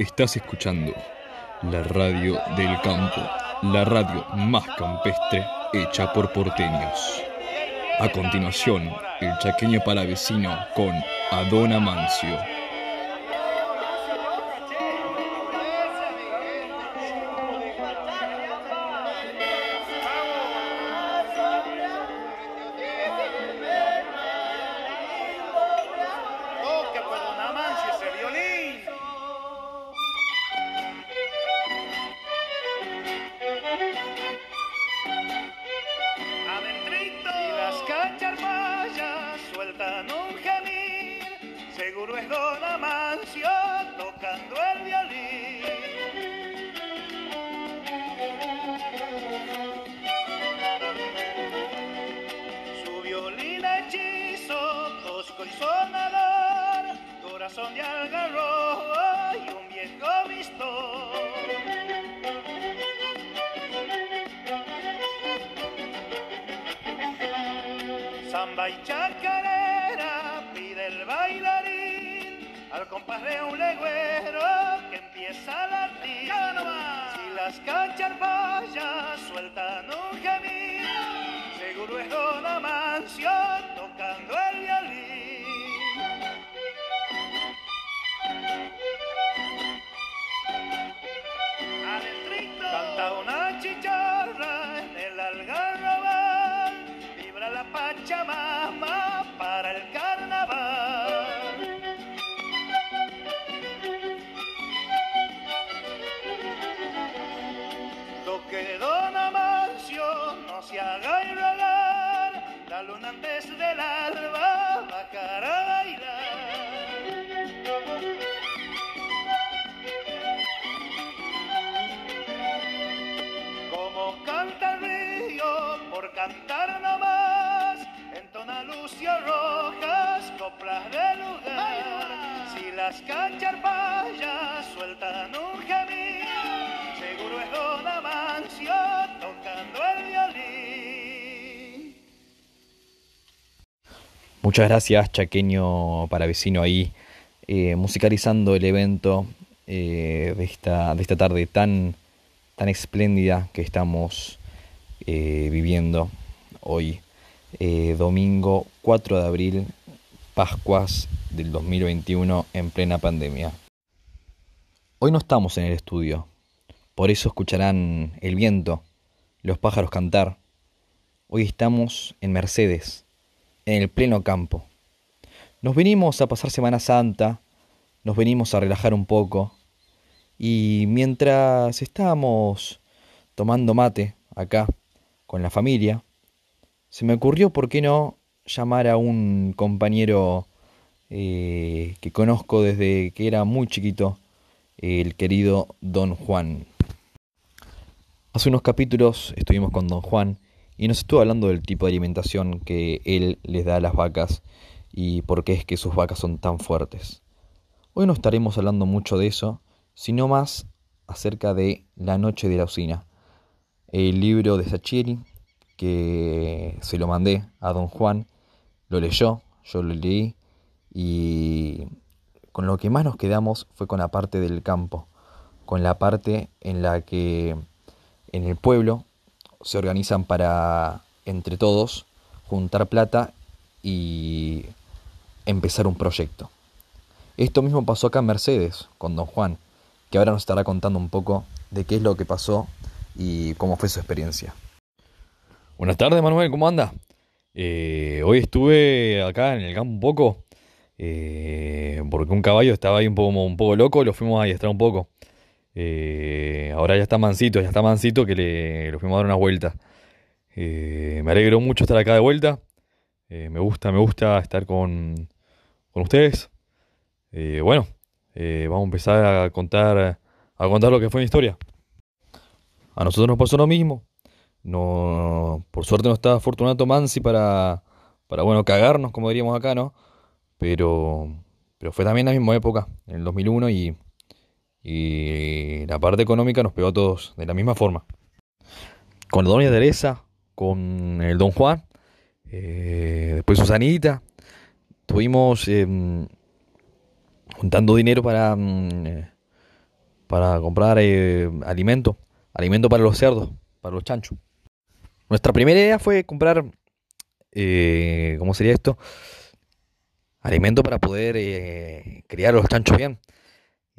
Estás escuchando la radio del campo, la radio más campestre hecha por porteños. A continuación, el chaqueño palavecino con Adona Mancio. Amancio tocando el violín. Su violín hechizo, tosco y sonador, corazón de algarrobo y un viejo vistón. Samba y chacarera al compás de un legüero que empieza a latir. Si las cacharpayas sueltan un Toque Don Amancio, no se haga rogar, la luna antes del alba bajará a bailar. Como canta el río por cantar nomás, entona Lucio Rojas, coplas de lugar. Si las cacharpayas sueltan un Muchas gracias, Chaqueño para vecino ahí, eh, musicalizando el evento eh, de, esta, de esta tarde tan, tan espléndida que estamos eh, viviendo hoy, domingo 4 de abril, Pascuas del 2021 en plena pandemia. Hoy no estamos en el estudio, por eso escucharán el viento, los pájaros cantar. Hoy estamos en Mercedes, en el pleno campo. Nos venimos a pasar Semana Santa, nos venimos a relajar un poco y mientras estábamos tomando mate acá con la familia, se me ocurrió por qué no llamar a un compañero eh, que conozco desde que era muy chiquito, el querido Don Juan. Hace unos capítulos estuvimos con Don Juan y nos estuvo hablando del tipo de alimentación que él les da a las vacas y por qué es que sus vacas son tan fuertes. Hoy no estaremos hablando mucho de eso, sino más acerca de La Noche de la Usina, el libro de Sachieri que se lo mandé a Don Juan, lo leyó, yo lo leí y con lo que más nos quedamos fue con la parte del campo, con la parte en la que en el pueblo se organizan para, entre todos, juntar plata y empezar un proyecto. Esto mismo pasó acá en Mercedes con Don Juan, que ahora nos estará contando un poco de qué es lo que pasó y cómo fue su experiencia. Buenas tardes, Manuel, ¿cómo anda? Eh, hoy estuve acá en el campo un poco, eh, porque un caballo estaba ahí un poco, un poco loco, lo fuimos a adiestrar un poco. Eh, ahora ya está mansito, ya está mansito que le, lo fuimos a dar una vuelta. Eh, me alegro mucho estar acá de vuelta. Eh, me gusta, me gusta estar con, con ustedes. Bueno, vamos a empezar a contar, a contar lo que fue mi historia. A nosotros nos pasó lo mismo. No, por suerte no estaba Fortunato Mansi para, para, bueno, cagarnos, como diríamos acá, ¿no? Pero, pero fue también la misma época, en el 2001, y, y la parte económica nos pegó a todos de la misma forma. Con la doña Teresa, con el don Juan, eh, después Susanita, tuvimos em, juntando dinero para, mm, eh, para comprar eh, alimento, alimento para los cerdos, para los chanchos. Nuestra primera idea fue comprar, eh, ¿cómo sería esto? Alimento para poder eh, criar los chanchos bien.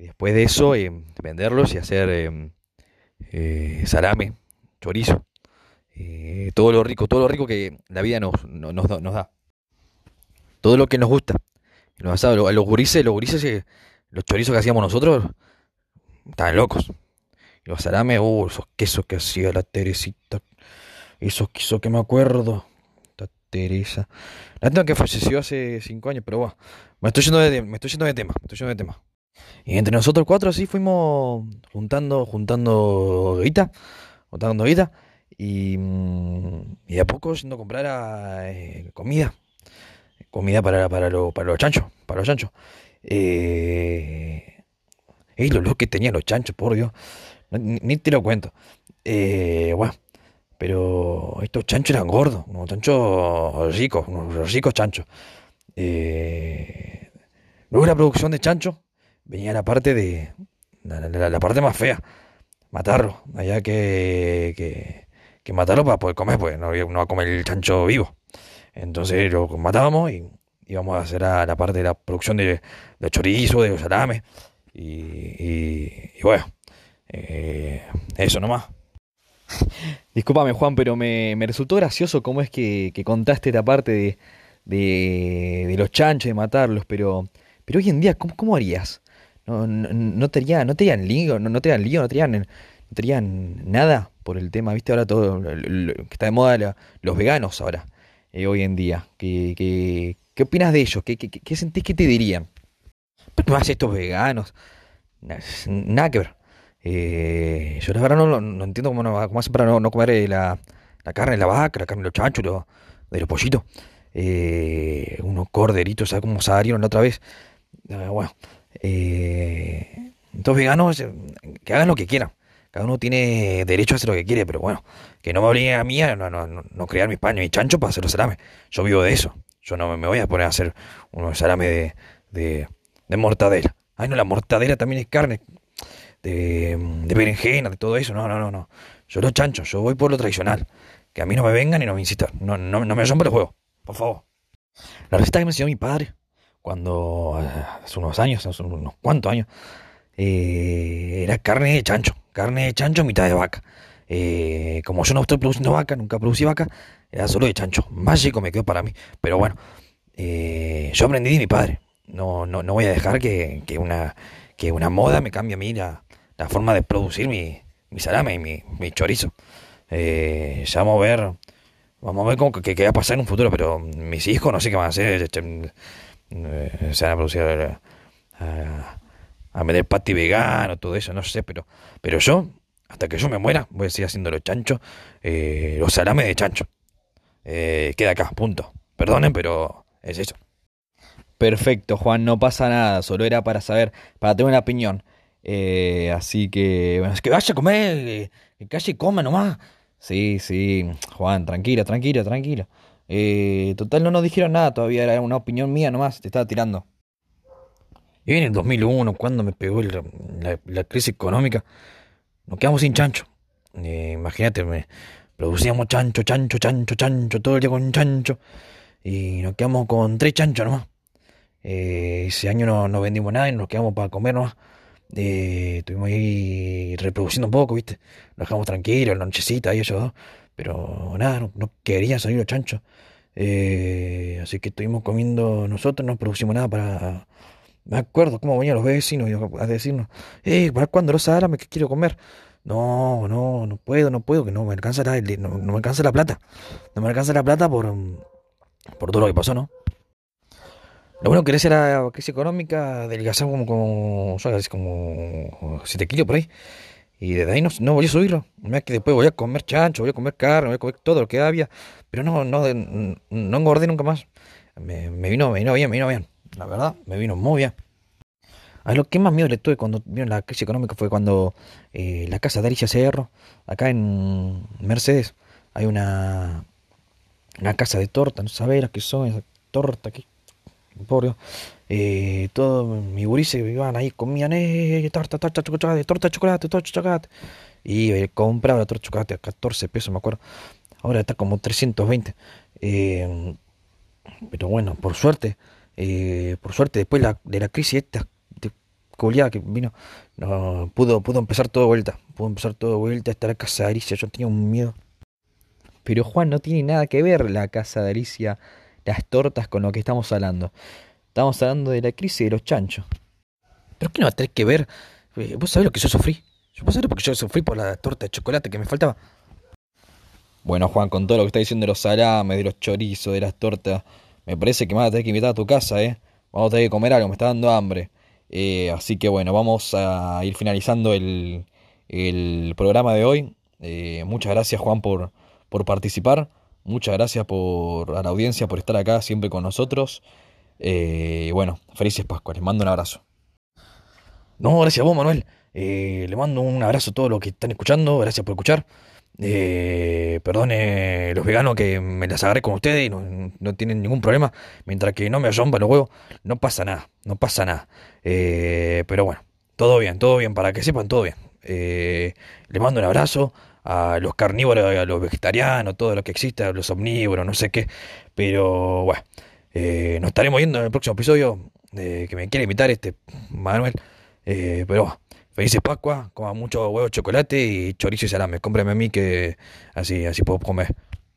Y después de eso, eh, venderlos y hacer eh, eh, salame, chorizo. eh, todo lo rico, todo lo rico que la vida nos, no- nos, da-. Todo lo que nos gusta. Los asados, los, gurises, los gurises, eh, los chorizos que hacíamos nosotros, estaban locos. Los salames, uh, esos quesos que hacía la Teresita. Esos quesos que me acuerdo. La Teresa. Lástima que falleció hace cinco años, pero bueno. Me estoy yendo de, me estoy yendo de tema, me estoy yendo de tema. Y entre nosotros cuatro así fuimos juntando, juntando guita, juntando guita. Y, mm, y de a poco yendo a comprar eh, comida. Comida para, para, lo- para los chanchos, para los chanchos. Eh, y lo loco que tenían los chanchos, por Dios. Ni te lo cuento. Eh, bueno, pero estos chanchos eran gordos, unos chanchos ricos, unos ricos chanchos. Eh, luego la producción de chanchos venía la parte de la, parte más fea, matarlo, allá que, que, matarlo para poder comer, pues no, no va a comer el chancho vivo. Entonces lo matábamos y íbamos a hacer la, la parte de la producción de, de chorizo, de salame y, y, y bueno, eh, eso nomás. Discúlpame Juan, pero me, me resultó gracioso cómo es que, que contaste esta parte de, de, de los chanchos, de matarlos, pero, pero hoy en día, ¿cómo, cómo harías? No, no, no no te harían lío, no, no te harían lío, no te harían, no te harían nada por el tema, viste ahora todo, lo- que está de moda los veganos ahora, eh, hoy en día. ¿Qué, qué, qué opinas de ellos? ¿Qué, qué, qué- qué sentís que te dirían? ¿Pero más estos veganos? Na- Nada que ver. Eh, yo la verdad no, no- entiendo cómo, cómo hacen para no, no comer eh, la, la carne de la vaca, la carne de los chanchos, de los pollitos. Eh, unos corderitos, ¿sabes cómo salieron la otra vez? Bueno, eh, estos veganos que hagan lo que quieran. Cada uno tiene derecho a hacer lo que quiere, pero bueno, que no me obliguen a mí a no, no, no, crear mis paños y chanchos para hacer los salames. Yo vivo de eso. Yo no me voy a poner a hacer unos salames de, de, de mortadela. Ay, no, la mortadela también es carne de, de berenjena, de todo eso. No, no, no, no. Yo los chanchos, yo voy por lo tradicional. Que a mí no me vengan y no me insistan. No, no, no me rompan los juegos, por favor. La receta que me enseñó mi padre cuando eh, hace unos años, hace unos cuantos años, eh, era carne de chancho, carne de chancho, mitad de vaca. Eh, como yo no estoy produciendo vaca, nunca producí vaca, era solo de chancho. Más chico me quedó para mí. Pero bueno, eh, yo aprendí de mi padre. No, no, no voy a dejar que, que una, que una moda me cambie a mí la, la forma de producir mi, mi salame y mi, chorizo. Ya vamos a ver, vamos a ver cómo, qué, qué va a pasar en un futuro, pero mis hijos no sé qué van a hacer. Eh, se van a producir a, a, a meter pati vegano, todo eso, no sé, pero, pero yo, hasta que yo me muera, voy a seguir haciendo los chanchos, eh, los salames de chancho. Eh, queda acá, punto. Perdonen, pero es eso. Perfecto, Juan, no pasa nada, solo era para saber, para tener una opinión. Eh, así que, bueno, es que vaya a comer, eh, calle y coma nomás. Sí, sí, Juan, tranquilo, tranquilo, tranquilo. Eh, total, no nos dijeron nada todavía, era una opinión mía nomás, te estaba tirando. Y en el 2001, cuando me pegó la, la crisis económica, nos quedamos sin chancho. Eh, imagínate, me producíamos chancho, chancho, chancho, chancho, todo el día con chancho. Y nos quedamos con tres chanchos nomás. Eh, ese año no, no vendimos nada y nos quedamos para comer nomás. Eh, estuvimos ahí reproduciendo un poco, ¿viste? Nos dejamos tranquilos, la nochecita y ellos dos. Pero nada, no, no querían salir los chanchos. Eh, así que estuvimos comiendo nosotros, no producimos nada para... Me acuerdo cómo venían los vecinos a decirnos, eh, ¿para cuándo los árabes que quiero comer? No, no, no puedo, no puedo, que no me alcanza la, no, no me alcanza la plata. No me alcanza la plata por, por todo lo que pasó, ¿no? Lo bueno que era la crisis económica, adelgazamos como, como, ¿sabes? 7 kilos por ahí. Y desde ahí no, no volví a subirlo. Después voy a comer chancho, voy a comer carne, voy a comer todo lo que había. Pero no, no, no engordé nunca más. Me, vino, me vino bien, me vino bien. La verdad, me vino muy bien. A lo que más miedo le tuve cuando vino la crisis económica fue cuando eh, la casa de Alicia Cerro, acá en Mercedes, hay una, una casa de torta, no sabés las que son esas tortas, que Dios. Eh, todos mis iban ahí, comían, eh, torta, torta, chocolate, torta chocolate, torta chocolate. Y eh, compraba la torta chocolate a 14 pesos, me acuerdo. Ahora está como 320. Eh, pero bueno, por suerte, eh, por suerte, después la- de la crisis esta de que vino, no, pudo, pudo empezar todo de vuelta. Pudo empezar todo de vuelta, está la casa de Alicia, yo tenía un miedo. Pero Juan, no tiene nada que ver la casa de Alicia, las tortas con lo que estamos hablando. Estamos hablando de la crisis de los chanchos. ¿Pero qué no va a tener que ver? Eh, ¿Vos sabés lo que yo sufrí? Yo vos sabés lo que yo sufrí por la torta de chocolate que me faltaba. Bueno, Juan, con todo lo que está diciendo de los salames, de los chorizos, de las tortas, me parece que me vas a tener que invitar a tu casa, ¿eh? Vamos a tener que comer algo, me está dando hambre. Eh, así que bueno, vamos a ir finalizando el, el programa de hoy. Eh, muchas gracias, Juan, por, por participar. Muchas gracias por, a la audiencia por estar acá siempre con nosotros. Eh, y bueno, felices Pascuas, les mando un abrazo. No, gracias a vos, Manuel. Eh, le mando un abrazo a todos los que están escuchando. Gracias por escuchar. Eh, perdone los veganos que me las agarré con ustedes y no, no tienen ningún problema. Mientras que no me ayomba los huevos, no pasa nada. No pasa nada. Eh, pero bueno, todo bien, todo bien. Para que sepan, todo bien. Eh, le mando un abrazo a los carnívoros, a los vegetarianos, todo lo que exista, a los omnívoros, no sé qué. Pero bueno, eh, nos estaremos viendo en el próximo episodio eh, que me quiere invitar este Manuel. Eh, pero bueno, felices Pascua, coma mucho huevo chocolate y chorizo y salame. Cómprame a mí que así, así puedo comer.